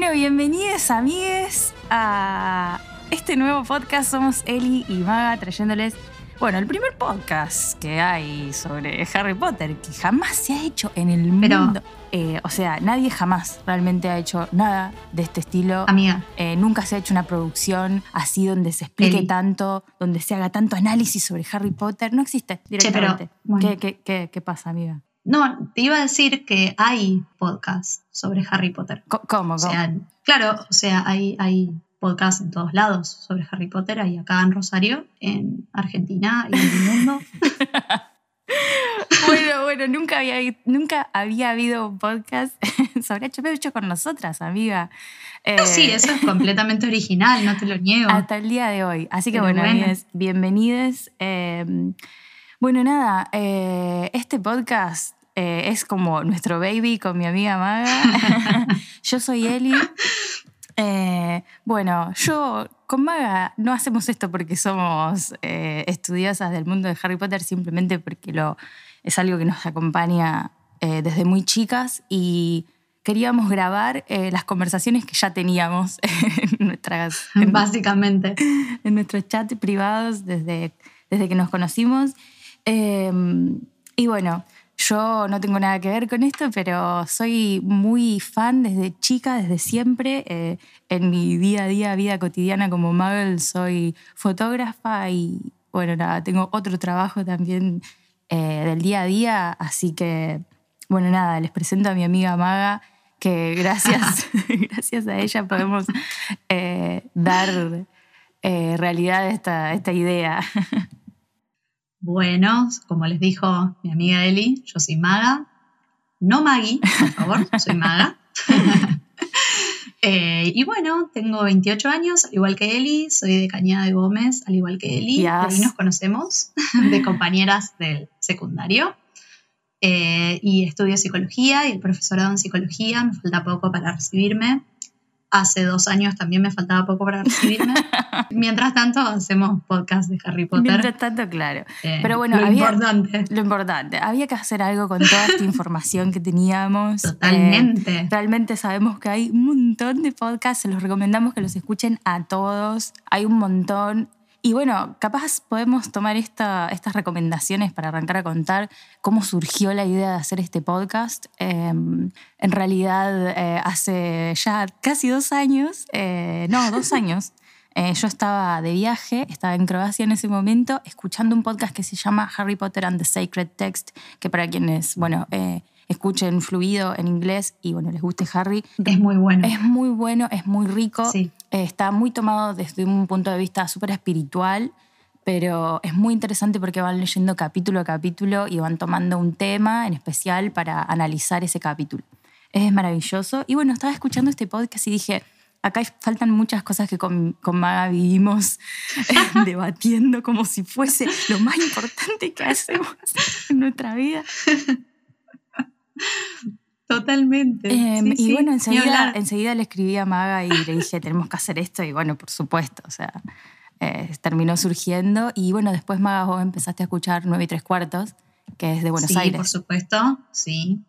Bueno, bienvenidos amigues a este nuevo podcast. Somos Eli y Maga trayéndoles, bueno, el primer podcast que hay sobre Harry Potter, que jamás se ha hecho en el Pero- mundo. Eh, o sea, nadie jamás realmente ha hecho nada de este estilo. Amiga, Eh, nunca se ha hecho una producción así donde se explique Eli. tanto, donde se haga tanto análisis sobre Harry Potter. No existe pero, directamente. bueno. ¿Qué, qué, qué, qué pasa, amiga? No, te iba a decir que hay podcasts sobre Harry Potter. Co- ¿Cómo? O cómo? sea, claro, o sea, hay, hay podcasts en todos lados sobre Harry Potter. Hay acá en Rosario, en Argentina y en el mundo. Bueno, bueno, nunca había, nunca había habido un podcast sobre HBO hecho con nosotras, amiga. Eh, Sí, eso es completamente original, no te lo niego. Hasta el día de hoy. Así que Pero bueno, bueno. bienvenidos. Eh, bueno, nada, eh, este podcast eh, es como nuestro baby con mi amiga Maga. yo soy Eli. Eh, bueno, yo con Maga no hacemos esto porque somos estudiosas del mundo de Harry Potter, simplemente porque lo, es algo que nos acompaña desde muy chicas y queríamos grabar eh, las conversaciones que ya teníamos en nuestras, en, Básicamente. en nuestros chats privados desde, desde que nos conocimos. Eh, y bueno, yo no tengo nada que ver con esto, pero soy muy fan desde chica, desde siempre. Eh, en mi día a día, vida cotidiana como Muggle, soy fotógrafa y bueno, nada, tengo otro trabajo también eh, del día a día, así que bueno, nada, les presento a mi amiga Maga, que gracias, gracias a ella podemos eh, dar eh, realidad a esta, esta idea. Bueno, como les dijo mi amiga Eli, yo soy maga. No Maggie, por favor, soy maga. Eh, y bueno, tengo 28 años, al igual que Eli, soy de Cañada de Gómez, al igual que Eli. Yes. Ahí nos conocemos, de compañeras del secundario. Eh, y estudio psicología y el profesorado en psicología. Me falta poco para recibirme. Hace dos años también me faltaba poco para recibirme. Mientras tanto, hacemos podcast de Harry Potter. Mientras tanto, claro. Eh, Pero bueno, lo había- importante. Lo importante, había que hacer algo con toda esta información que teníamos. Eh, Totalmente. realmente sabemos que hay un montón de podcasts, se los recomendamos que los escuchen a todos. Hay un montón. Y bueno, capaz podemos tomar esta- estas recomendaciones para arrancar a contar cómo surgió la idea de hacer este podcast. Eh, en realidad, eh, hace ya casi dos años, eh, no, dos años, eh, yo estaba de viaje, estaba en Croacia en ese momento, escuchando un podcast que se llama Harry Potter and the Sacred Text, que para quienes, bueno, escuchen fluido en inglés y, bueno, les guste Harry, Es muy bueno. es muy bueno, es muy rico, Sí. Eh, está muy tomado desde un punto de vista súper espiritual, pero es muy interesante porque van leyendo capítulo a capítulo y van tomando un tema en especial para analizar ese capítulo. Es maravilloso. Y bueno, estaba escuchando este podcast y dije, acá faltan muchas cosas que con, con Maga vivimos debatiendo como si fuese lo más importante que hacemos en nuestra vida. Totalmente. Eh, Sí, y sí, bueno, enseguida, enseguida le escribí a Maga y le dije, tenemos que hacer esto. Y bueno, por supuesto, o sea, eh, terminó surgiendo. Y bueno, después Maga, vos empezaste a escuchar 9 y 3 cuartos, que es de Buenos sí, por Aires. supuesto, sí.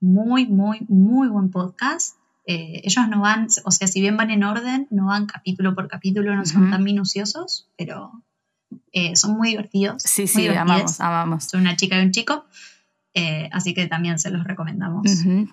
Muy, muy, muy buen podcast. Eh, ellos no van, o sea, si bien van en orden, no van capítulo por capítulo, no son Ujú. tan minuciosos, pero eh, son muy divertidos. Sí, muy sí, amamos, amamos. Son una chica y un chico, eh, así que también se los recomendamos.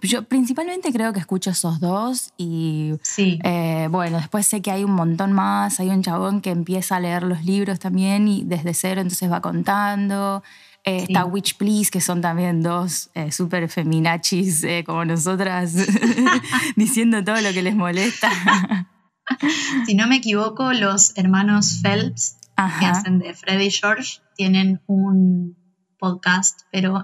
Yo principalmente creo que escucho esos dos y Sí, eh, bueno, después sé que hay un montón más, hay un chabón que empieza a leer los libros también y desde cero entonces va contando. Eh, Sí. Está Witch Please, que son también dos súper feminachis como nosotras, diciendo todo lo que les molesta. si no me equivoco, los hermanos Phelps, que hacen de Freddy y George, tienen un podcast, pero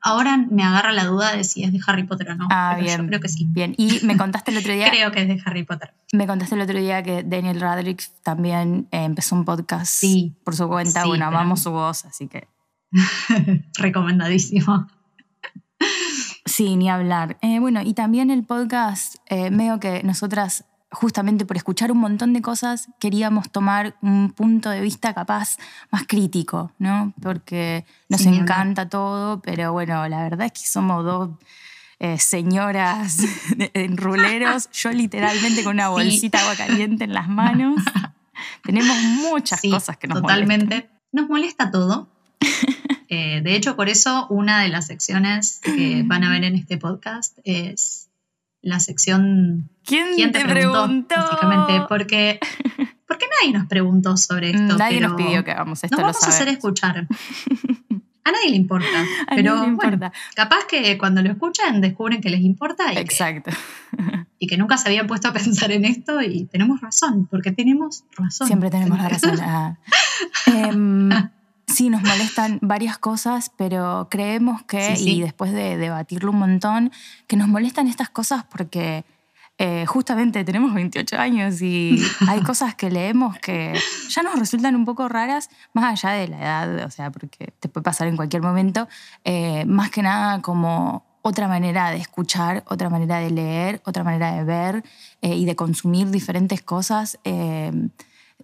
ahora me agarra la duda de si es de Harry Potter o no. Ah, pero bien. Yo creo que sí. Bien. Y me contaste el otro día, Creo que es de Harry Potter. me contaste el otro día que Daniel Radcliffe también eh, empezó un podcast Sí. por su cuenta. Sí, bueno, pero- amamos su voz, así que Recomendadísimo. Sí, ni hablar. Eh, bueno, y también el podcast, eh, medio que nosotras, justamente por escuchar un montón de cosas, queríamos tomar un punto de vista capaz más crítico, ¿no? Porque nos encanta todo, pero bueno, la verdad es que somos dos eh, señoras en ruleros, yo literalmente con una bolsita de agua caliente en las manos. Tenemos muchas Sí, cosas que nos totalmente. molestan. Nos molesta todo. Eh, de hecho, por eso una de las secciones que van a ver en este podcast es la sección ¿Quién, ¿Quién te, preguntó? Básicamente, porque, porque nadie nos preguntó sobre esto. Nadie pero nos pidió que hagamos esto, Nos lo vamos a hacer escuchar. A nadie le importa. A pero nadie le bueno, capaz que cuando lo escuchan descubren que les importa y que, Exacto. y que nunca se habían puesto a pensar en esto y tenemos razón, porque tenemos razón. Siempre tenemos la razón. Ah. Sí, nos molestan varias cosas, pero creemos que, Sí, sí. y después de debatirlo un montón, que nos molestan estas cosas porque eh, justamente tenemos 28 años y hay cosas que leemos que ya nos resultan un poco raras, más allá de la edad, o sea, porque te puede pasar en cualquier momento, eh, más que nada como otra manera de escuchar, otra manera de leer, otra manera de ver eh, y de consumir diferentes cosas.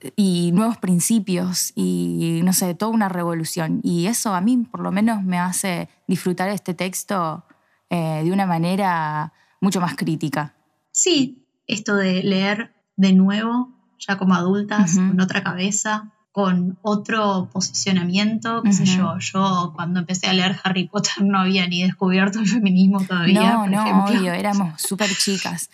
Eh, y nuevos principios y no sé, toda una revolución. Y eso a mí por lo menos me hace disfrutar este texto eh, de una manera mucho más crítica. Sí, esto de leer de nuevo, ya como adultas, Ujú. con otra cabeza, con otro posicionamiento, qué sé Ujú. yo. Yo cuando empecé a leer Harry Potter no había ni descubierto el feminismo todavía. no, por no, ejemplo. obvio, éramos súper chicas.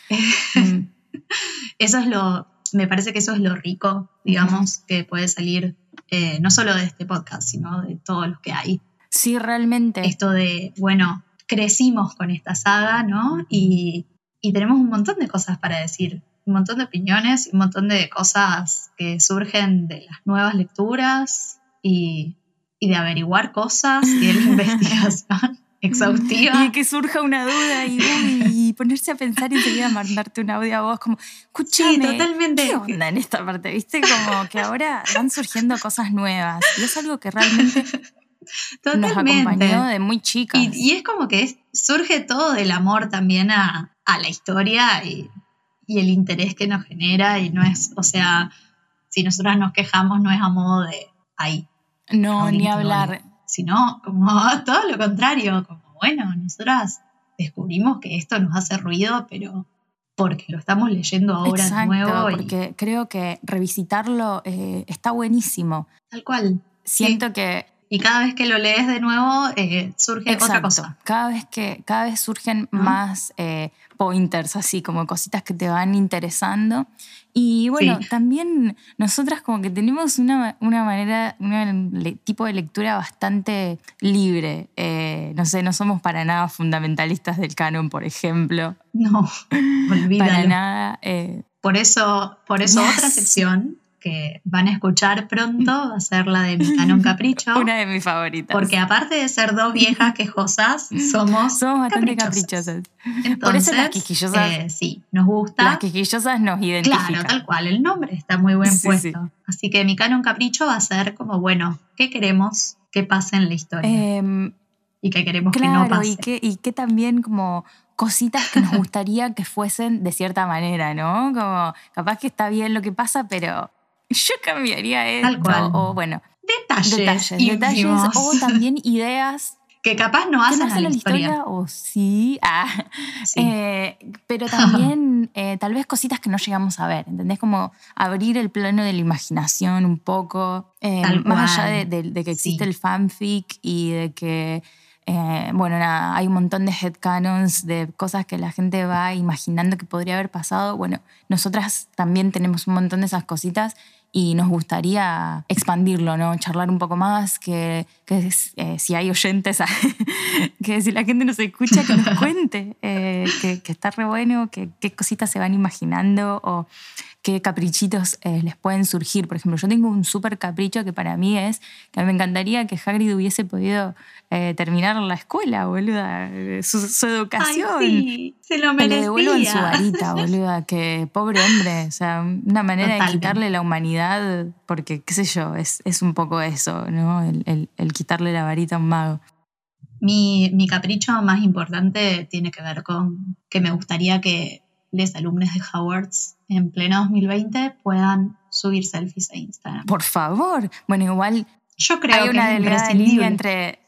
Mm, Eso es lo, me parece que eso es lo rico, digamos, que puede salir eh, no solo de este podcast, sino de todos los que hay. Sí, realmente. Esto de, bueno, crecimos con esta saga, ¿no? Y, y tenemos un montón de cosas para decir, un montón de opiniones, y un montón de cosas que surgen de las nuevas lecturas y, y de averiguar cosas y de la investigación exhaustiva. Y que surja una duda y, uy, y ponerse a pensar y enseguida mandarte un audio a vos como, escúchame, Sí, totalmente. ¿qué onda en esta parte? ¿Viste? Como que ahora van surgiendo cosas nuevas y es algo que realmente nos acompañó Totalmente. de muy chicas. Y, y es como que es- surge todo del amor también a, a la historia y, y el interés que nos genera y no es, o sea, si nosotras nos quejamos no es a modo de, ay, no, ni hablar. Sino como todo lo contrario, como bueno, nosotras descubrimos que esto nos hace ruido, pero porque lo estamos leyendo ahora de Exacto, nuevo y porque creo que revisitarlo eh, está buenísimo. tal cual. Siento que Y cada vez que lo lees de nuevo eh, surge otra cosa. Cada vez que cada vez surgen más eh, pointers, así como cositas que te van interesando. Y bueno, Sí. también nosotras como que tenemos una, una manera, un tipo de lectura bastante libre. Eh, no sé, no somos para nada fundamentalistas del canon, por ejemplo. No, olvídalo. Para nada. eh, Por eso, por eso Yes. otra sección que van a escuchar pronto va a ser la de mi canon capricho. una de mis favoritas. Porque aparte de ser dos viejas quejosas, somos, somos bastante caprichosas. caprichosas. Entonces, Por eso las quisquillosas- eh, sí, nos gusta. Las quisquillosas nos identifican. Claro, tal cual, el nombre está muy buen Sí, puesto. sí. Así que mi canon capricho va a ser como, bueno, ¿qué queremos que pase en la historia? Em, y qué queremos que no pase. y que, y que también como cositas que nos gustaría que fuesen de cierta manera, ¿no? Como capaz que está bien lo que pasa, pero yo cambiaría esto. cual. O bueno, Detalles, detalles, o también ideas que capaz no hacen no a la historia. historia, o sí. Ah, Sí. eh, pero también eh, tal vez cositas que no llegamos a ver, ¿entendés? Como abrir el plano de la imaginación un poco, eh, Tal más allá de, de- de que existe Sí. el fanfic y de que, eh, bueno, nada, hay un montón de headcanons, de cosas que la gente va imaginando que podría haber pasado. Bueno, nosotras también tenemos un montón de esas cositas y nos gustaría expandirlo, ¿no? Charlar un poco más, que, que eh, si hay oyentes, que si la gente nos escucha, que nos cuente, eh, que, que, está re bueno, que qué cositas se van imaginando o qué caprichitos eh, les pueden surgir. Por ejemplo, yo tengo un súper capricho que para mí es que me encantaría que Hagrid hubiese podido eh, terminar la escuela, boluda, su, su educación. Ay, sí, se lo merecía. Que le devuelvan su varita, boluda, que pobre hombre, o sea, una manera de quitarle la humanidad, porque qué sé yo, es, es un poco eso, ¿no? El, el- el quitarle la varita a un mago. Mi, mi capricho más importante tiene que ver con que me gustaría que los alumnos de Howards en pleno 2020 puedan subir selfies a Instagram. Por favor. Bueno, igual Yo creo hay que una es imprescindible línea entre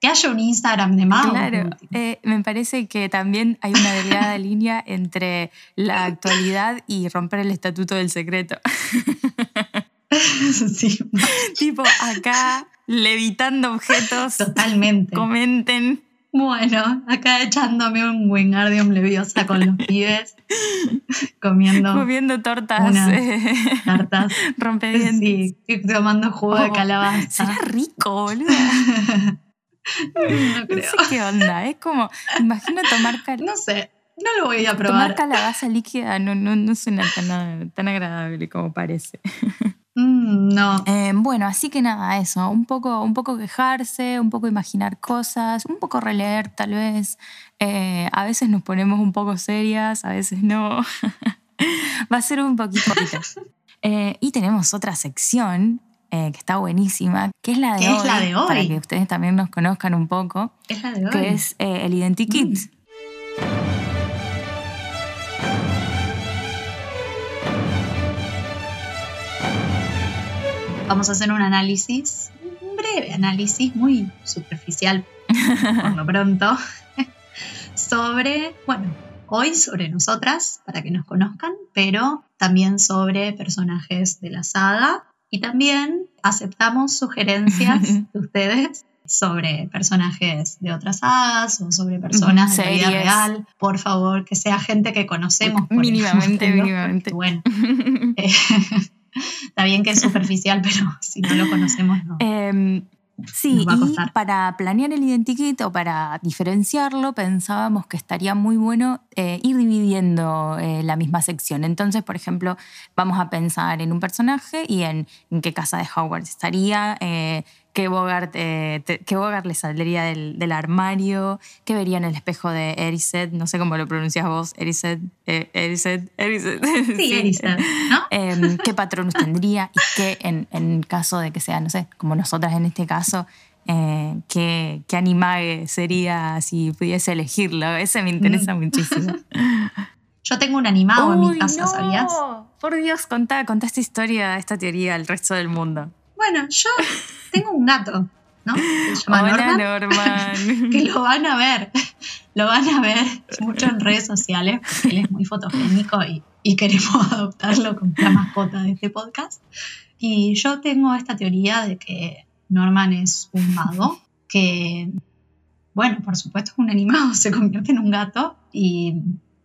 que haya un Instagram de mago. Claro, eh, me parece que también hay una delgada línea entre la actualidad y romper el estatuto del secreto. sí, tipo, acá levitando objetos, totalmente. comenten. Bueno, acá echándome un Wingardium Leviosa con los pibes, comiendo Comiendo tortas eh, tartas. rompedientes. Sí, y tomando jugo de Oh, calabaza. Será rico, boludo. No sé qué onda. Es como, imagino tomar, cal- No sé, no lo voy a tomar probar. calabaza líquida. No, no, no suena tan, tan agradable como parece. Mm, no, Eh, bueno, así que nada, eso, un poco, un poco quejarse, un poco imaginar cosas, un poco releer tal vez. Eh, a veces nos ponemos un poco serias, a veces no. Va a ser un poquito. poquito. Eh, y tenemos otra sección eh, que está buenísima, que es la de, ¿Qué hoy, es la de hoy? para que ustedes también nos conozcan un poco, es la de hoy. que es el Identikit. Mm. Vamos a hacer un análisis, un breve análisis, muy superficial por lo pronto, sobre, bueno, hoy sobre nosotras, para que nos conozcan, pero también sobre personajes de la saga y también aceptamos sugerencias de ustedes sobre personajes de otras sagas o sobre personas de la vida real. Por favor, que sea gente que conocemos. por Mínimamente, ejemplo, mínimamente. Bueno, eh, está bien que es superficial, pero si no lo conocemos, no. Em, sí, y para planear el identikit o para diferenciarlo, pensábamos que estaría muy bueno eh, ir dividiendo eh, la misma sección. Entonces, por ejemplo, vamos a pensar en un personaje y en, en qué casa de Hogwarts estaría, eh, qué, Bogart, eh, te- qué Bogart le saldría del, del armario, qué vería en el espejo de Erised, no sé cómo lo pronuncias vos, Erised, eh, Erised, Erised. Sí, Erisa, ¿no? Em, qué patronos tendría y qué, en, en caso de que sea, no sé, como nosotras en este caso, eh, qué, qué animague sería si pudiese elegirlo. Ese me interesa muchísimo. Yo tengo un animado en mi casa, no, ¿sabías? Por Dios, contá, contá esta historia, esta teoría al resto del mundo. Bueno, yo tengo un gato, ¿no? Que se llama Hola, Norman, Norman. que lo van a ver, lo van a ver mucho en redes sociales, porque él es muy fotogénico y, y queremos adoptarlo como la mascota de este podcast. Y yo tengo esta teoría de que Norman es un mago, que, bueno, por supuesto es un animado, se convierte en un gato y,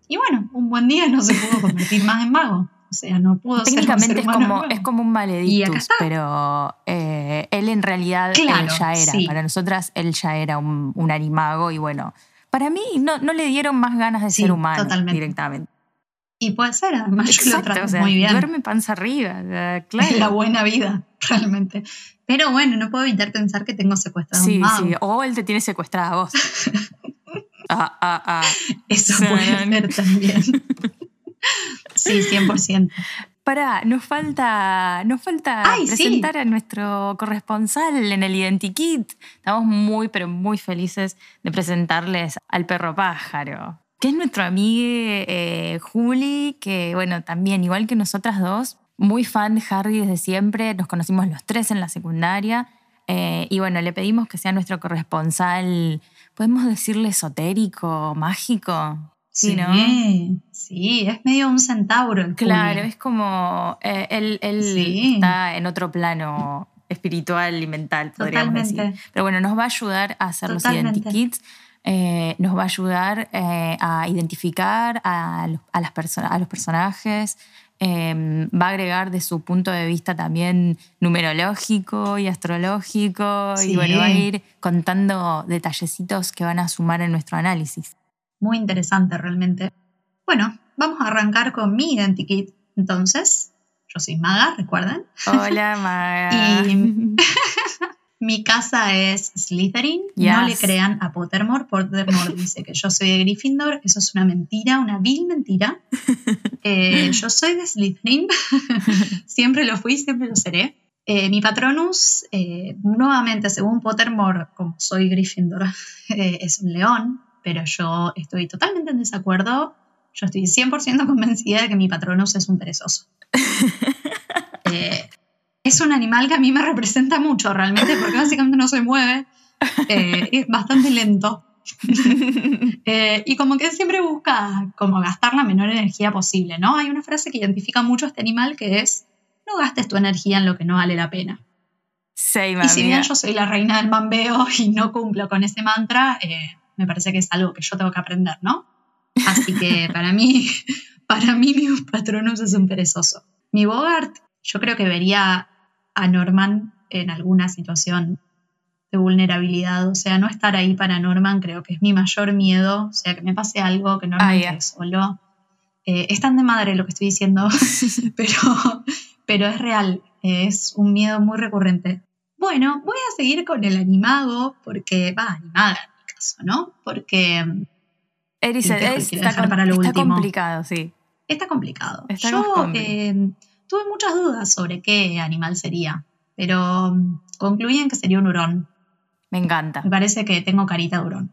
y bueno, un buen día no se pudo convertir más en mago. O sea, no pudo ser un Técnicamente ser es como, nuevo. es como un maledictus, pero eh, él en realidad Claro, ya era. sí. Para nosotras él ya era un, un animago y bueno, para mí no, no le dieron más ganas de Sí, ser humano totalmente. directamente. Y puede ser, además yo lo Exacto, trato o sea, muy bien. duerme panza arriba, o sea, Es la claro. buena vida, realmente. Pero bueno, no puedo evitar pensar que tengo secuestrado Sí, un mago. sí, o él te tiene secuestrada a vos. Ah, ah, ah. Eso puede ser también. Sí, 100%. Pará, nos falta, nos falta Ay, sí. presentar a nuestro corresponsal en el Identikit. Estamos muy, pero muy felices de presentarles al perro pájaro, que es nuestro amigo eh, Juli, que bueno, también, igual que nosotras dos, muy fan de Harry desde siempre. Nos conocimos los tres en la secundaria. eh, y bueno, le pedimos que sea nuestro corresponsal, podemos decirle esotérico, mágico. Sí, ¿no? sí, es medio un centauro Claro, es como eh, él, él Sí. está en otro plano espiritual y mental, podríamos Totalmente. decir. Pero bueno, nos va a ayudar a hacer Totalmente. los identikits, eh, nos va a ayudar eh, a identificar a los, a las perso- a los personajes, em, va a agregar de su punto de vista también numerológico y astrológico y bueno, va a ir contando detallecitos que van a sumar en nuestro análisis. Muy interesante realmente. Bueno, vamos a arrancar con mi identikit. Entonces, yo soy maga, recuerden. Hola, Maga. Y- Mi casa es Slytherin. No le crean a Pottermore. Pottermore dice que yo soy de Gryffindor. Eso es una mentira, una vil mentira. Eh, yo soy de Slytherin. siempre lo fui, siempre lo seré. Eh, mi patronus, eh, nuevamente, según Pottermore, como soy Gryffindor, es un león, pero yo estoy totalmente en desacuerdo. Yo estoy 100% convencida de que mi patronus es un perezoso. Eh, es un animal que a mí me representa mucho realmente, porque básicamente no se mueve, eh, es bastante lento. Eh, y como que siempre busca como gastar la menor energía posible, ¿no? Hay una frase que identifica mucho a este animal que es, no gastes tu energía en lo que no vale la pena. Same, Y si bien yo soy la reina del mambeo y no cumplo con ese mantra, eh, me parece que es algo que yo tengo que aprender, ¿no? Así que para mí, para mí mi patronus es un perezoso. Mi Bogart, yo creo que vería a Norman en alguna situación de vulnerabilidad, o sea, no estar ahí para Norman creo que es mi mayor miedo, o sea, que me pase algo, que Norman Ah, quede solo. Eh, es tan de madre lo que estoy diciendo, pero, pero es real, es un miedo muy recurrente. Bueno, voy a seguir con el animado, porque, va, animada caso, ¿no? Porque mm, Eris, está, para lo está último. complicado, sí. está complicado. Está Yo eh, tuve muchas dudas sobre qué animal sería, pero mm, concluí en que sería un hurón. Me encanta, Me parece que tengo carita de hurón.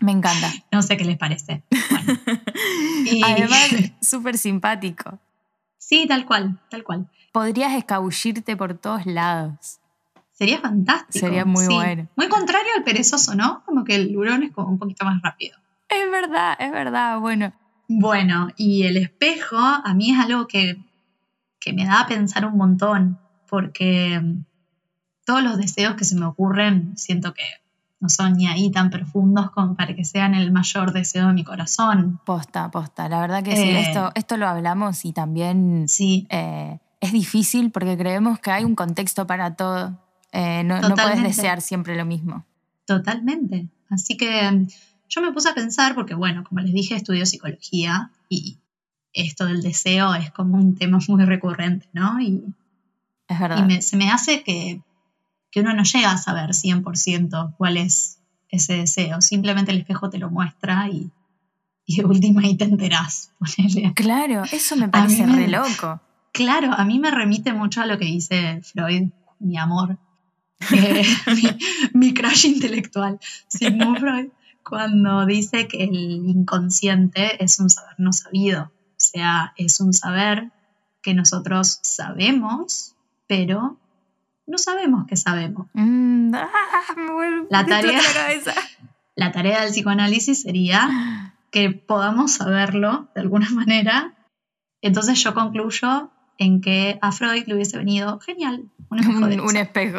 me encanta. No sé qué les parece. Bueno. Y- Además, súper simpático. sí, tal cual, tal cual. Podrías escabullirte por todos lados. Sería fantástico. Sería muy sí. bueno. Muy contrario al perezoso, ¿no? Como que el hurón es como un poquito más rápido. Es verdad, es verdad. Bueno, Bueno, y el espejo a mí es algo que, que me da a pensar un montón, porque mm, todos los deseos que se me ocurren siento que no son ni ahí tan profundos como para que sean el mayor deseo de mi corazón. posta, posta. La verdad que sí, Eh. esto, esto lo hablamos y también Sí, eh, es difícil porque creemos que hay un contexto para todo. Eh, no, no puedes desear siempre lo mismo. totalmente. Así que mm, yo me puse a pensar, porque bueno, como les dije, estudio psicología y esto del deseo es como un tema muy recurrente, ¿no? Y Es verdad. Y me- se me hace que, que uno no llega a saber 100% cuál es ese deseo. Simplemente el espejo te lo muestra y, y de última ahí te enterás. ponele. Claro, eso me parece me- re loco. Claro, a mí me remite mucho a lo que dice Freud, mi amor, eh, mi, mi crush intelectual, Sigmund Freud, cuando dice que el inconsciente es un saber no sabido. O sea, es un saber que nosotros sabemos, pero no sabemos que sabemos. Mm, ah, La tarea-. La tarea del psicoanálisis sería que podamos saberlo de alguna manera. Entonces yo concluyo en que a Freud le hubiese venido genial. Un espejo de Un, luz. un espejo.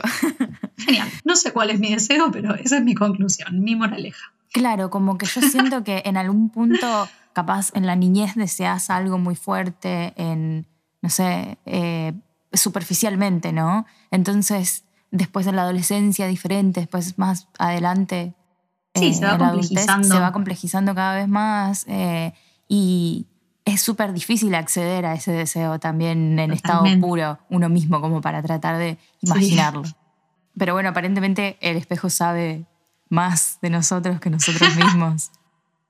Genial. No sé cuál es mi deseo, pero esa es mi conclusión, mi moraleja. Claro, como que yo siento que en algún punto, capaz en la niñez deseas algo muy fuerte, en, no sé, eh, superficialmente, ¿no? Entonces, después de la adolescencia diferente, después más adelante. Sí, se va en la adultez, complejizando. Se va complejizando cada vez más eh, y es súper difícil acceder a ese deseo también en estado Totalmente. puro, uno mismo, como para tratar de imaginarlo. Pero bueno, aparentemente el espejo sabe más de nosotros que nosotros mismos.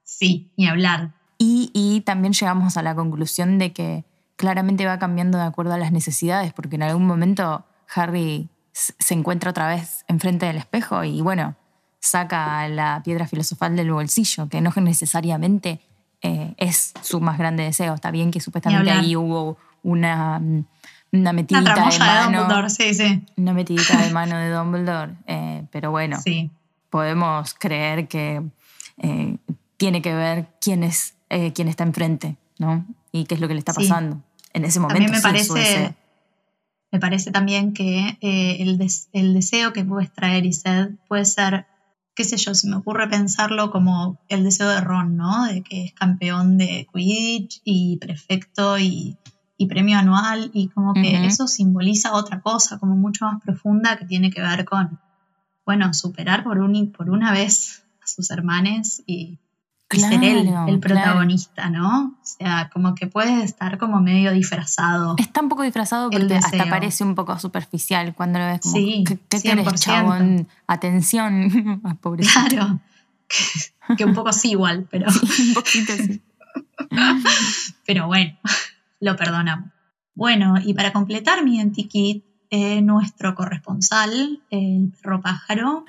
Sí, ni hablar. Y, y también llegamos a la conclusión de que claramente va cambiando de acuerdo a las necesidades, porque en algún momento Harry se encuentra otra vez enfrente del espejo y bueno, saca la piedra filosofal del bolsillo, que no necesariamente eh, es su más grande deseo. Está bien que supuestamente ahí hubo una, mm, una metidita de de mano. Dumbledore, sí, sí. una metidita de mano de Dumbledore, eh, pero bueno, Sí, podemos creer que eh, tiene que ver quién es quién está enfrente, ¿no? Y qué es lo que le está pasando. En ese También momento me parece, me parece también que el, des- el deseo que muestra Erised puede ser, qué sé yo, se me ocurre pensarlo como el deseo de Ron, ¿no? De que es campeón de Quidditch y prefecto y y premio anual y como que eso simboliza otra cosa, como mucho más profunda que tiene que ver con, bueno, superar por, un, por una vez a sus hermanes y, y ser él Claro, el claro. protagonista, ¿no? O sea, como que puede estar como medio disfrazado. Está un poco disfrazado porque hasta parece un poco superficial cuando lo ves como, Sí, ¿qué, qué querés, 100%. chabón? Atención, Ah, pobrecito. Claro, que, que un poco sí igual, pero, un poquito sí. pero bueno, lo perdonamos. Bueno, y para completar mi antiquit, eh, nuestro corresponsal, el perro pájaro,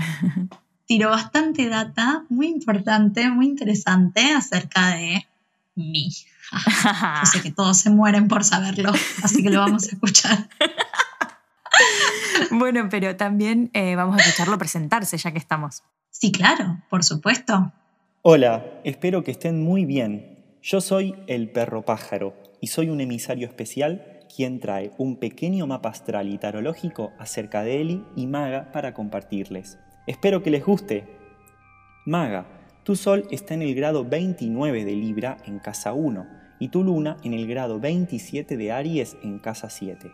tiró bastante data muy importante, muy interesante acerca de mí. Yo sé que todos se mueren por saberlo, así que lo vamos a escuchar. bueno, pero también eh, vamos a escucharlo presentarse ya que estamos. Sí, claro, por supuesto. Hola, espero que estén muy bien. Yo soy el perro pájaro y soy un emisario especial quien trae un pequeño mapa astral y tarológico acerca de Eli y Maga para compartirles. Espero que les guste. Maga, tu sol está en el grado 29 de Libra en casa 1 y tu luna en el grado 27 de Aries en casa 7.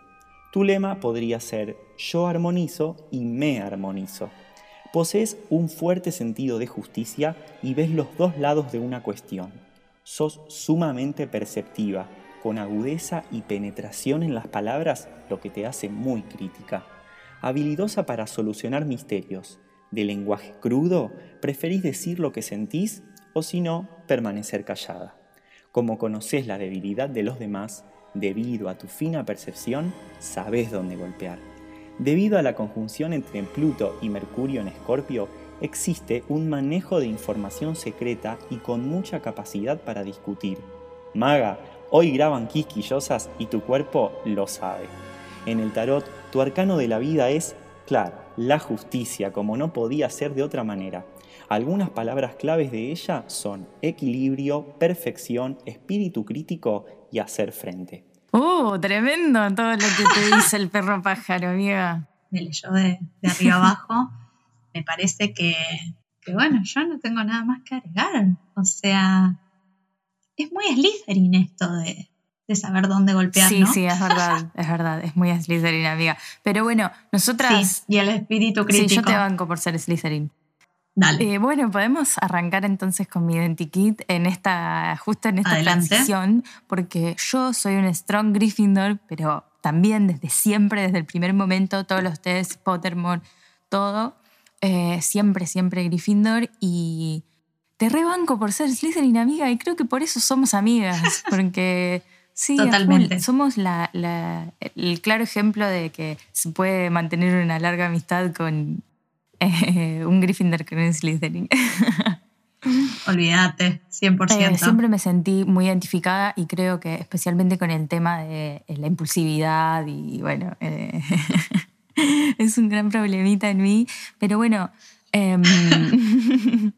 Tu lema podría ser yo armonizo y me armonizo. Posees un fuerte sentido de justicia y ves los dos lados de una cuestión. Sos sumamente perceptiva, con agudeza y penetración en las palabras, lo que te hace muy crítica. Habilidosa para solucionar misterios. De lenguaje crudo, preferís decir lo que sentís o si no, permanecer callada. Como conoces la debilidad de los demás, debido a tu fina percepción, sabes dónde golpear. Debido a la conjunción entre Pluto y Mercurio en Escorpio, existe un manejo de información secreta y con mucha capacidad para discutir. Maga, hoy graban quisquillosas y tu cuerpo lo sabe. En el tarot, tu arcano de la vida es, claro, la justicia, como no podía ser de otra manera. Algunas palabras claves de ella son equilibrio, perfección, espíritu crítico y hacer frente. ¡Uh, tremendo todo lo que te dice el perro pájaro, amiga! Me leyó de, de arriba abajo. Me parece que, que, bueno, yo no tengo nada más que agregar. O sea, es muy Slytherin esto de, de saber dónde golpear, Sí, ¿no? sí, es verdad, es verdad, es muy Slytherin, amiga. Pero bueno, Sí, nosotras... y el espíritu Sí, crítico. yo te banco por ser Slytherin. Dale. Eh, bueno, podemos arrancar entonces con mi identikit en esta, justo en esta Adelante. transición, porque yo soy un strong Gryffindor, pero también desde siempre, desde el primer momento, todos los test, Pottermore, todo, eh, siempre, siempre Gryffindor y te rebanco por ser Slytherin amiga y creo que por eso somos amigas, porque sí, Totalmente. somos la- la- el claro ejemplo de que se puede mantener una larga amistad con eh, un Gryffindor con un Slytherin. Olvídate, 100%. Eh, siempre me sentí muy identificada y creo que especialmente con el tema de eh, la impulsividad y bueno, eh, es un gran problemita en mí, pero bueno, em,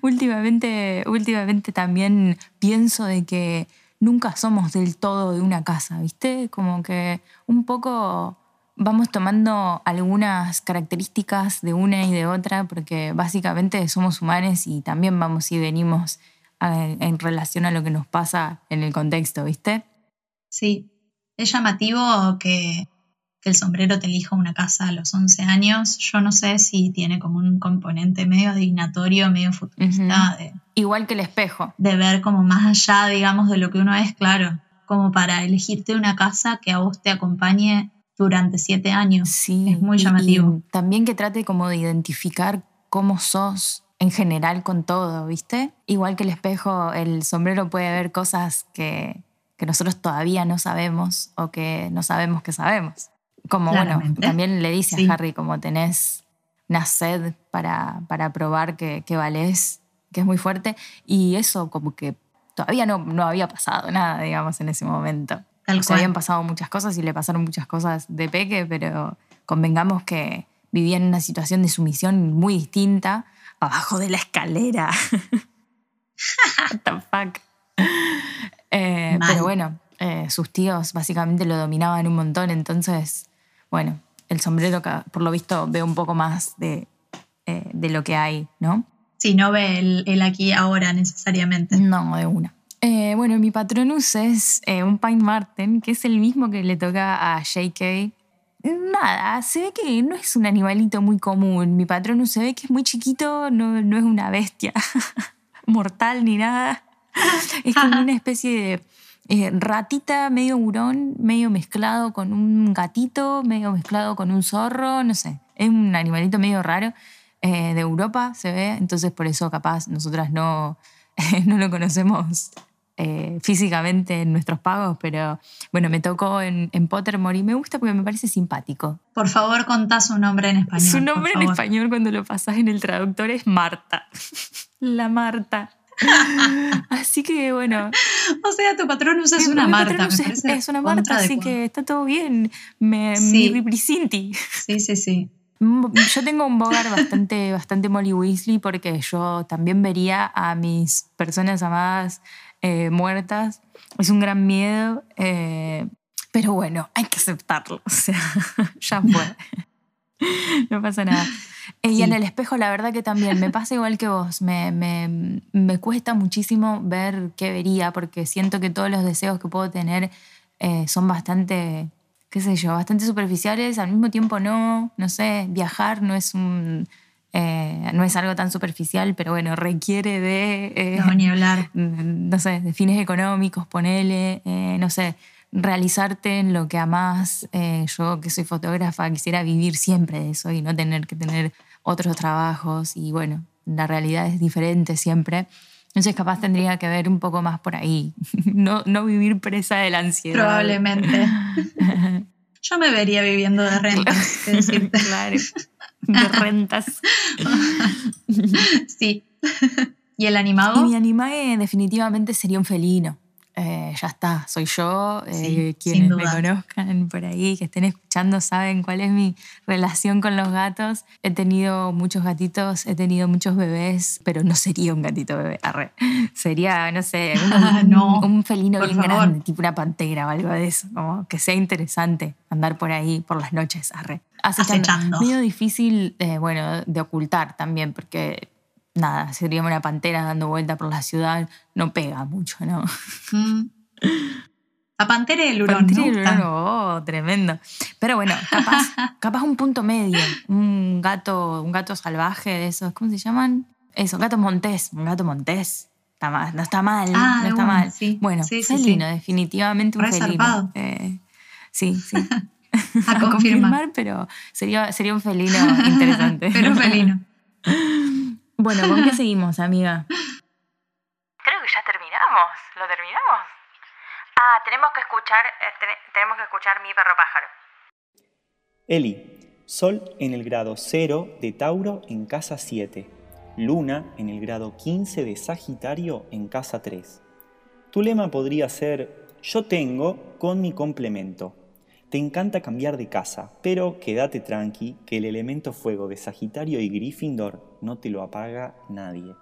últimamente, últimamente también pienso de que nunca somos del todo de una casa, ¿viste? Como que un poco vamos tomando algunas características de una y de otra porque básicamente somos humanos y también vamos y venimos a- en relación a lo que nos pasa en el contexto, ¿viste? Sí, es llamativo que, que el sombrero te elija una casa a los 11 años. Yo no sé si tiene como un componente medio adivinatorio, medio futurista, de, Igual que el espejo. de ver como más allá, digamos, de lo que uno es, claro, como para elegirte una casa que a vos te acompañe durante siete años. Sí. Es muy llamativo. y también que trate como de identificar cómo sos en general con todo, ¿viste? Igual que el espejo, el sombrero puede ver cosas que, que nosotros todavía no sabemos o que no sabemos que sabemos. Como bueno, Claramente. también le dice Sí. a Harry, como tenés una sed para, para probar que, que valés, que es muy fuerte, y eso como que todavía no, no había pasado nada, digamos, en ese momento. Tal O sea, habían pasado muchas cosas y le pasaron muchas cosas de peque, pero convengamos que vivía en una situación de sumisión muy distinta, abajo de la escalera. What the fuck. Eh, pero bueno, eh, sus tíos básicamente lo dominaban un montón, entonces, bueno, el sombrero por lo visto ve un poco más de, eh, de lo que hay, ¿no? Si no ve el, el aquí ahora necesariamente. No, de una. Eh, bueno, mi patronus es eh, un Pine Marten, que es el mismo que le toca a JK. Nada, se ve que no es un animalito muy común. Mi patronus se ve que es muy chiquito, no, no es una bestia mortal ni nada. Es como una especie de eh, ratita, medio hurón, medio mezclado con un gatito, medio mezclado con un zorro, no sé. Es un animalito medio raro. De Europa se ve, entonces por eso capaz nosotras no, no lo conocemos eh, físicamente en nuestros pagos, pero bueno, me tocó en, en, Pottermore y me gusta porque me parece simpático. Por favor, contá su nombre en español. Su nombre en español cuando lo pasás en el traductor es Marta. La Marta. así que bueno. O sea, tu patrón es una Marta. es, una Marta, así que está todo bien. Me, sí. represinti. Sí, sí, sí. Yo tengo un bogar bastante, bastante Molly Weasley porque yo también vería a mis personas amadas eh, muertas. Es un gran miedo, eh, pero bueno, hay que aceptarlo. O sea, ya fue. no pasa nada. Eh, y en el espejo, la verdad que también me pasa igual que vos. Me, me, me, cuesta muchísimo ver qué vería, porque siento que todos los deseos que puedo tener son bastante, qué sé yo, bastante superficiales. Al mismo tiempo, no, no sé, viajar no es un eh, no es algo tan superficial, pero bueno, requiere de... Eh, no, ni hablar. No sé, de fines económicos, ponele, eh, no sé, realizarte en lo que amás. yo que soy fotógrafa quisiera vivir siempre de eso y no tener que tener otros trabajos y bueno, la realidad es diferente siempre. Entonces capaz tendría que ver un poco más por ahí, no, no vivir presa de la ansiedad. Probablemente. Yo me vería viviendo de rentas, claro de rentas. sí. ¿Y el animado? Y mi animae definitivamente sería un felino. Eh, ya está, soy yo. Eh, quienes me conozcan por ahí, que estén escuchando, saben cuál es mi relación con los gatos. He tenido muchos gatitos, he tenido muchos bebés, pero no sería un gatito bebé. Sería, no sé, un, felino bien grande, tipo una pantera o algo de eso. Como que sea interesante andar por ahí por las noches. Arre. Acechando. Medio difícil, eh, bueno, de ocultar también, porque nada, sería una pantera dando vuelta por la ciudad, no pega mucho, ¿no? Mm. La pantera y el hurón. Pantera y el hurón, oh, tremendo. Pero bueno, capaz, capaz un punto medio, un gato, un gato salvaje de esos, ¿cómo se llaman? Eso, gato montés, un gato montés. Está mal, no está mal, ah, no está mal. Bueno, felino, definitivamente un felino. Eh, sí, sí. A, confirmar, pero sería, sería un felino interesante. pero un felino. Bueno, ¿con qué seguimos, amiga? Creo que ya terminamos. ¿Lo terminamos? Ah, tenemos que escuchar, eh, tenemos que escuchar mi perro pájaro. Eli, Sol en el grado 0 de Tauro en casa 7. Luna en el grado 15 de Sagitario en casa 3. Tu lema podría ser Yo tengo con mi complemento. Te encanta cambiar de casa, pero quédate tranqui que el elemento fuego de Sagitario y Gryffindor no te lo apaga nadie.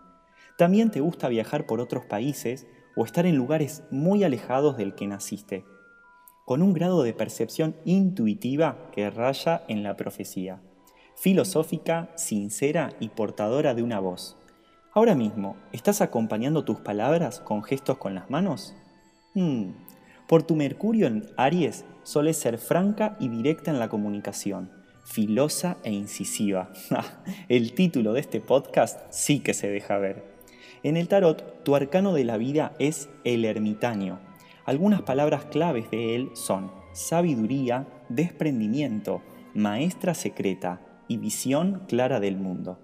También te gusta viajar por otros países o estar en lugares muy alejados del que naciste, con un grado de percepción intuitiva que raya en la profecía, filosófica, sincera y portadora de una voz. Ahora mismo, ¿estás acompañando tus palabras con gestos con las manos? Hmm, por tu Mercurio en Aries, suele ser franca y directa en la comunicación, filosa e incisiva. el título de este podcast sí que se deja ver. En el tarot, tu arcano de la vida es el ermitaño. Algunas palabras claves de él son sabiduría, desprendimiento, maestra secreta y visión clara del mundo.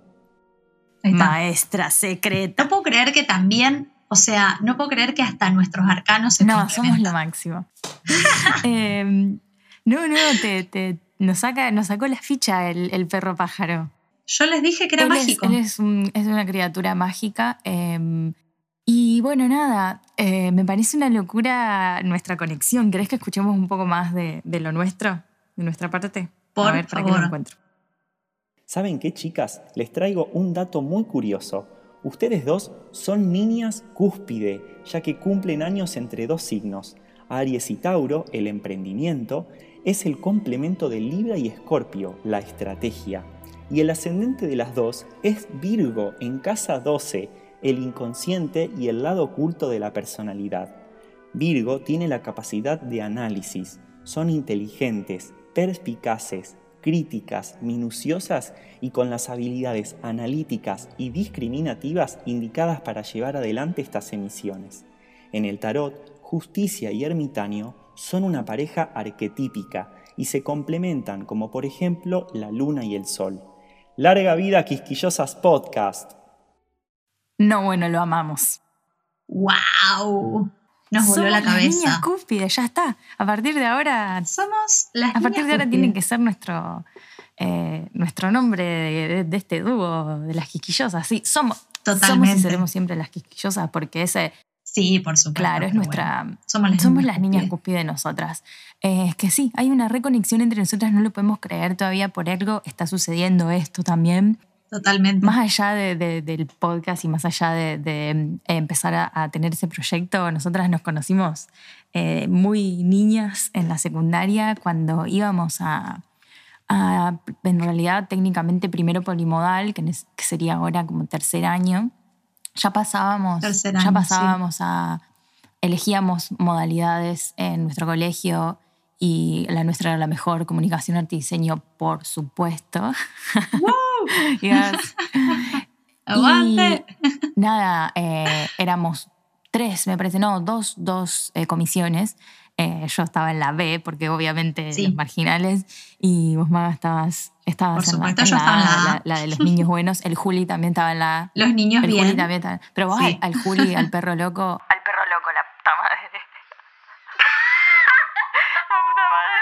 Maestra secreta. No puedo creer que también o sea, no puedo creer que hasta nuestros arcanos se No, somos lo máximo. Em, no, no, te, nos, saca, nos sacó la ficha el, perro pájaro. Yo les dije que era mágico. él es, una criatura mágica. Em, y bueno, nada, eh, me parece una locura nuestra conexión. ¿Querés que escuchemos un poco más de, lo nuestro, de nuestra parte? Por A ver, para que lo encuentro. ¿Saben qué, chicas? Les traigo un dato muy curioso. Ustedes dos son niñas cúspide, ya que cumplen años entre dos signos. Aries y Tauro, el emprendimiento, es el complemento de Libra y Escorpio, la estrategia. Y el ascendente de las dos es Virgo en casa 12, el inconsciente y el lado oculto de la personalidad. Virgo tiene la capacidad de análisis, son inteligentes, perspicaces, críticas, minuciosas y con las habilidades analíticas y discriminativas indicadas para llevar adelante estas emisiones. En el tarot, justicia y ermitaño son una pareja arquetípica y se complementan como por ejemplo la luna y el sol. Larga vida Quisquillosas Podcast. No, bueno, lo amamos. ¡Wow! Nos voló la cabeza. Las niñas ya está. A partir de ahora. Somos las A partir de ahora tienen que ser nuestro, eh, nuestro nombre de, este dúo de las quisquillosas. Sí, somos. Totalmente. Somos y seremos siempre las quisquillosas porque ese. Sí, por supuesto. Claro, es nuestra. Somos las somos niñas las niñas de nosotras. Eh, es que sí, hay una reconexión entre nosotras, no lo podemos creer todavía por algo. Está sucediendo esto también. Totalmente. Más allá de- de- del podcast y más allá de, de, eh, empezar a, a tener ese proyecto, nosotras nos conocimos eh, muy niñas en la secundaria cuando íbamos a, a, en realidad técnicamente primero polimodal, que, nes- que sería ahora como tercer año. Ya pasábamos, Tercer ya año, pasábamos a, elegíamos modalidades en nuestro colegio y la nuestra era la mejor, comunicación, arte y diseño, por supuesto. Yes. ¡Aguante! Y nada, eh, éramos tres, me parece, no, dos, dos eh, comisiones. Eh, yo estaba en la B, porque obviamente Sí. los marginales, y vos, Maga, estabas, estabas Por en, la- yo estaba en la A. la- la de los niños buenos. El Juli también estaba en la Los niños El bien. Juli también estaba. Pero vos Sí. al, al Juli, al perro loco. Al perro loco, la puta madre. La puta madre.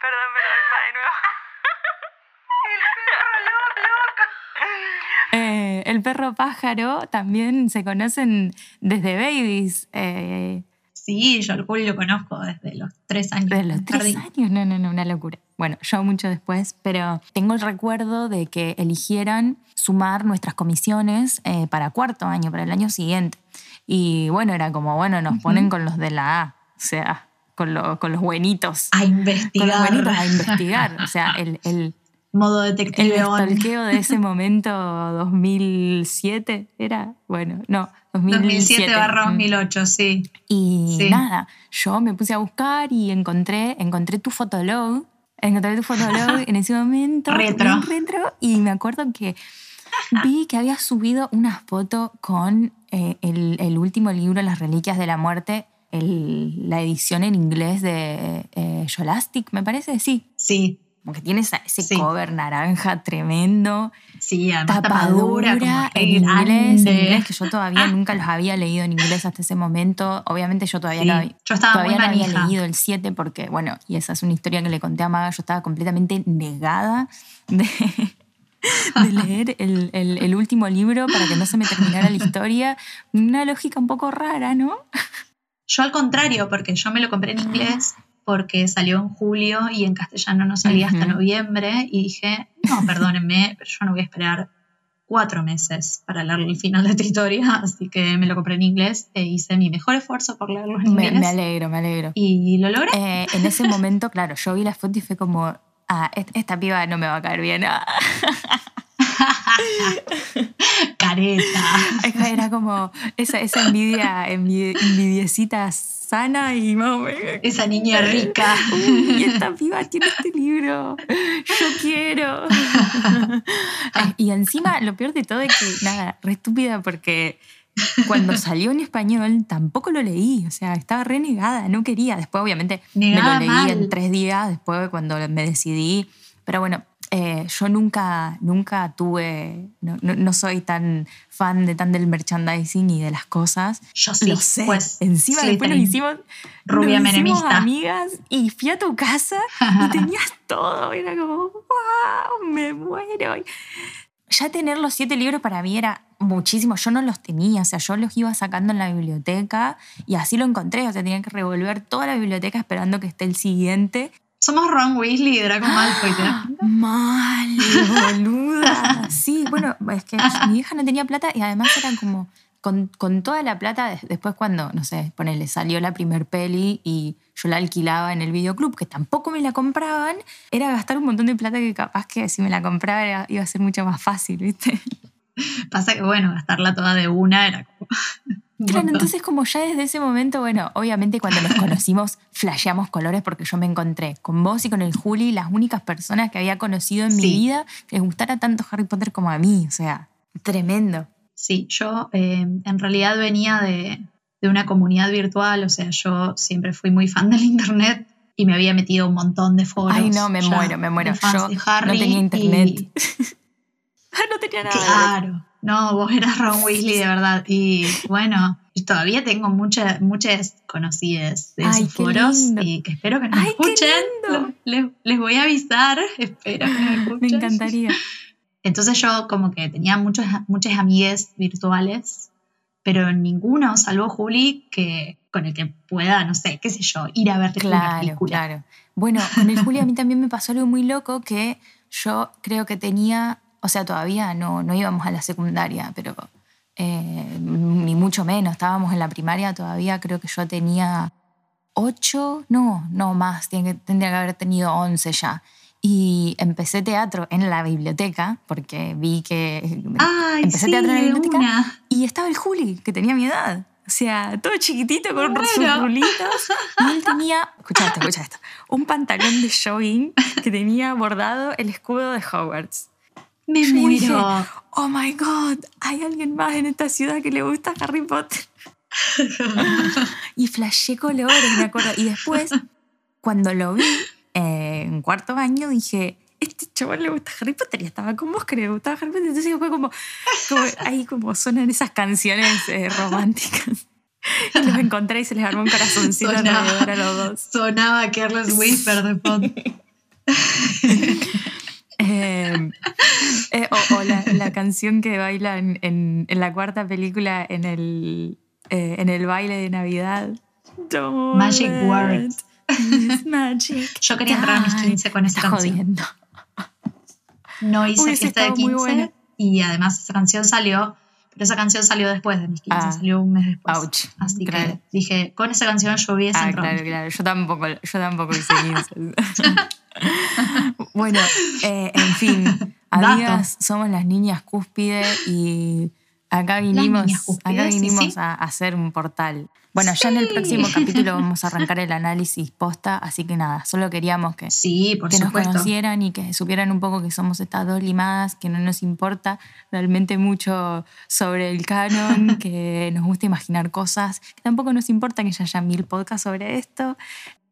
Perdón, perdón, va de nuevo. Eh, el perro pájaro también se conocen desde babies, eh, Sí, yo al Juli lo conozco desde los tres años. desde los tres jardín. años. No, no, no, una locura. Bueno, yo mucho después, pero tengo el recuerdo de que eligieran sumar nuestras comisiones eh, para cuarto año, para el año siguiente. Y bueno, era como, bueno, nos ponen con los de la A, o sea, con, lo- con los buenitos. A Con los investigar. buenitos a investigar. O sea, el, el, Modo El detective on. stalkeo de ese momento, 2007, ¿era? Bueno, no, 2007. 2007 barra Mm. 2008, sí. Y Sí. nada, yo me puse a buscar y encontré, encontré tu fotolog. Encontré tu fotolog en ese momento. Retro. retro. Y me acuerdo que vi que había subido una foto con eh, el, el último libro, Las Reliquias de la Muerte, el- la edición en inglés de eh, Scholastic, me parece, sí. Sí, Como que tiene ese Sí. cover naranja tremendo, sí, además tapadura, tapadura, en inglés, en grande. inglés, que yo todavía nunca los había leído en inglés hasta ese momento. Obviamente yo todavía Sí, no, había- yo estaba todavía no había leído el 7 porque, bueno, y esa es una historia que le conté a Maga, yo estaba completamente negada de, de leer el, el- el último libro para que no se me terminara la historia. Una lógica un poco rara, ¿no? Yo al contrario, porque yo me lo compré en inglés porque salió en julio y en castellano no salía hasta noviembre y dije, no, perdónenme, pero yo no voy a esperar cuatro meses para leer el final de esta historia, así que me lo compré en inglés e hice mi mejor esfuerzo por leerlo en inglés. me alegro, me alegro. y lo logré. Eh, en ese momento, claro, yo vi la foto y fue como, ah, est- esta piba no me va a caer bien. ah. Careta. Era como esa, esa envidia, envi- envidiecita sana y más o menos, Esa niña rica. Uy, esta piba tiene este libro. Yo quiero. Ay, y encima, lo peor de todo es que, nada, re estúpida porque cuando salió en español tampoco lo leí. O sea, estaba renegada, no quería. Después, obviamente, Negada me lo leí mal. en tres días, después cuando me decidí. Pero bueno, eh, yo nunca, nunca tuve, no, no- no soy tan fan de tan del merchandising y de las cosas. Yo sí, Lo sé. pues, Encima después nos hicimos, Rubia nos hicimos amigas y fui a tu casa y tenías todo. Era como, wow, me muero. Ya tener los siete libros para mí era muchísimo. Yo no los tenía, o sea, yo los iba sacando en la biblioteca y así lo encontré. O sea, tenía que revolver toda la biblioteca esperando que esté el siguiente. Somos Ron Weasley y Draco Malfoy. ¿te das Ah. cuenta? Mal, boluda. Sí, bueno, es que mi vieja no tenía plata y además eran como con, con toda la plata, des- después cuando, no sé, ponele, salió la primer peli y yo la alquilaba en el videoclub, que tampoco me la compraban, era gastar un montón de plata que capaz que si me la compraba iba a ser mucho más fácil, ¿viste? Pasa que, bueno, gastarla toda de una era como. Claro, entonces como ya desde ese momento, bueno, obviamente cuando nos conocimos flasheamos colores porque yo me encontré con vos y con el Juli, las únicas personas que había conocido en mi vida que les gustara tanto Harry Potter como a mí, o sea, tremendo. Sí, yo eh, en realidad venía de, de una comunidad virtual, o sea, yo siempre fui muy fan del internet y me había metido un montón de foros. Ay, no, me muero, me muero. Yo no tenía internet. y- no tenía nada. Claro, no, vos eras Ron Weasley de verdad. Y bueno, todavía tengo muchas muchas conocidas de Ay, esos foros lindo. y que espero que nos Ay, escuchen. Les, les voy a avisar, espero que nos escuchen. Me encantaría. Entonces yo como que tenía muchos, muchas amigues virtuales, pero ninguno, salvo Juli, que, con el que pueda, no sé, qué sé yo, ir a ver Claro, película. claro. Bueno, con el Juli a mí también me pasó algo muy loco que yo creo que tenía, o sea, todavía no, no íbamos a la secundaria, pero eh, ni mucho menos, estábamos en la primaria todavía, creo que yo tenía ocho, no, no más, tendría que haber tenido once ya. Y empecé teatro en la biblioteca, porque vi que Ay, empecé sí, teatro en la biblioteca una. y estaba el Juli, que tenía mi edad. O sea, todo chiquitito con Me sus rulitos. Y él tenía, escucha esto, escucha esto, un pantalón de jogging que tenía bordado el escudo de Hogwarts. Me Yo dije, muero. oh my God, hay alguien más en esta ciudad que le gusta Harry Potter. y flashé colores, me acuerdo. Y después, cuando lo vi eh, en cuarto año, dije, este chaval le gusta Harry Potter y estaba con vos que le gustaba Harry Potter. Entonces fue como, como ahí como sonan esas canciones eh, románticas. Y los encontré y se les armó un corazoncito Sonaba. alrededor a los dos. Sonaba Careless Whisper de fondo. Eh, eh, o o la, la canción que bailan en, en la cuarta película en el, eh, en el baile de Navidad. Don't Magic this magic Yo quería entrar a mis die. 15 con esa canción. jodiendo. No hice fiesta de estado muy 15 buena. y además esa canción salió, pero esa canción salió después de mis 15, Ah. salió un mes después. Ouch, Así claro. que dije, con esa canción yo hubiese Ah, entrado. claro, claro. Yo tampoco, yo tampoco hice 15. bueno, eh, en fin, amigas, somos las niñas cúspide y acá vinimos, acá vinimos sí. A, a hacer un portal. Bueno, ya en el próximo capítulo vamos a arrancar el análisis posta, así que nada, solo queríamos que, por que nos conocieran y que supieran un poco que somos estas dos limadas, que no nos importa realmente mucho sobre el canon, que nos gusta imaginar cosas, que tampoco nos importa que ya haya mil podcasts sobre esto.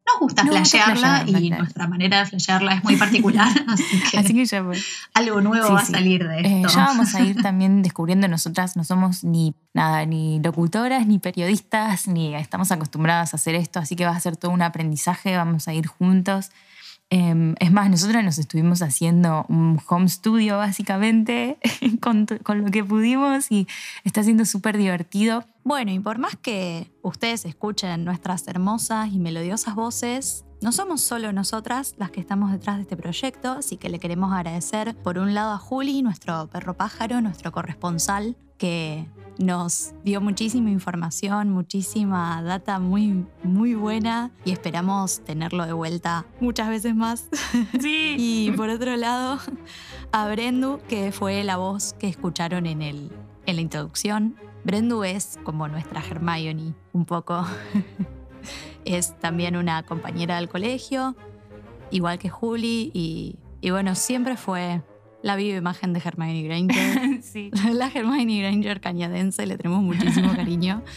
Nos gusta gusta flashearla y nuestra manera de flashearla es muy particular, así que Así que ya algo nuevo Sí, va a salir de Eh, esto. ya vamos a ir también descubriendo nosotras, no somos ni nada, ni locutoras, ni periodistas, ni estamos acostumbradas a hacer esto, así que va a ser todo un aprendizaje, vamos a ir juntos. Eh, es más, nosotras nos estuvimos haciendo un home studio básicamente con, con lo que pudimos y está siendo súper divertido. Bueno, y por más que ustedes escuchen nuestras hermosas y melodiosas voces, no somos solo nosotras las que estamos detrás de este proyecto, así que le queremos agradecer por un lado a Juli, nuestro perro pájaro, nuestro corresponsal, que nos dio muchísima información, muchísima data muy, muy buena y esperamos tenerlo de vuelta muchas veces más. Sí. Y por otro lado, a Brendu, que fue la voz que escucharon en, el, en la introducción. Brendu es como nuestra Hermione, un poco. es también una compañera del colegio, igual que Juli, y, y bueno, siempre fue la viva imagen de Hermione Granger. sí. la Hermione Granger cañadense, le tenemos muchísimo cariño.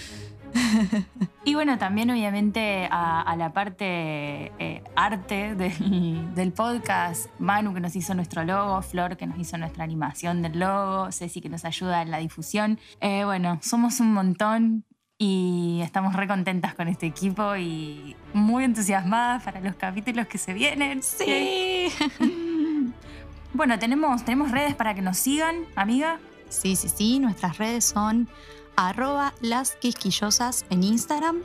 Y bueno, también obviamente a, a la parte eh, arte del, del podcast, Manu que nos hizo nuestro logo, Flor que nos hizo nuestra animación del logo, Ceci que nos ayuda en la difusión. Eh, bueno, somos un montón y estamos re contentas con este equipo y muy entusiasmadas para los capítulos que se vienen. Sí. Bueno, tenemos, tenemos redes para que nos sigan, amiga. Sí, sí, sí. Nuestras redes son arroba las quisquillosas en Instagram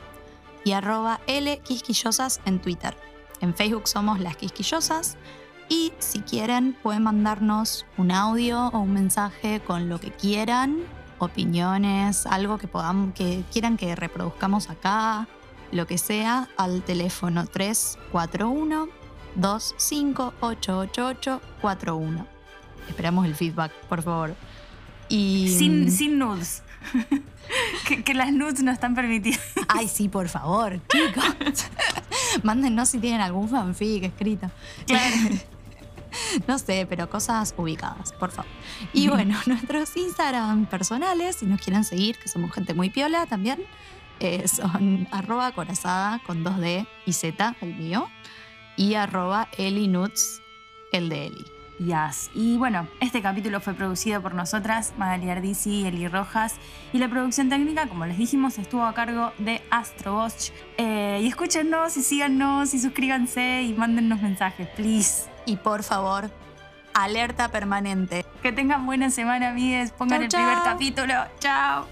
y arroba L quisquillosas en Twitter. En Facebook somos las quisquillosas y si quieren pueden mandarnos un audio o un mensaje con lo que quieran opiniones, algo que, podamos, que quieran que reproduzcamos acá, lo que sea, al teléfono 341 258841. Esperamos el feedback, por favor. Y... Sin, sin nudes. que, que las nudes no están permitidas. Ay, sí, por favor, chicos. Mándennos si tienen algún fanfic escrito. Claro. No sé, pero cosas ubicadas, por favor. Y bueno, nuestros Instagram personales, si nos quieren seguir, que somos gente muy piola también, eh, son arroba corazada con 2D y Z, el mío, y arroba elinuts, el de Eli. Yes. Y bueno, este capítulo fue producido por nosotras, Magali Ardisi y Eli Rojas. Y la producción técnica, como les dijimos, estuvo a cargo de Astro Bosch. Eh, y escúchenos y síganos y suscríbanse y mándennos mensajes, please. Y por favor, alerta permanente. Que tengan buena semana, amigues. Pongan Chau, el primer capítulo. Chao.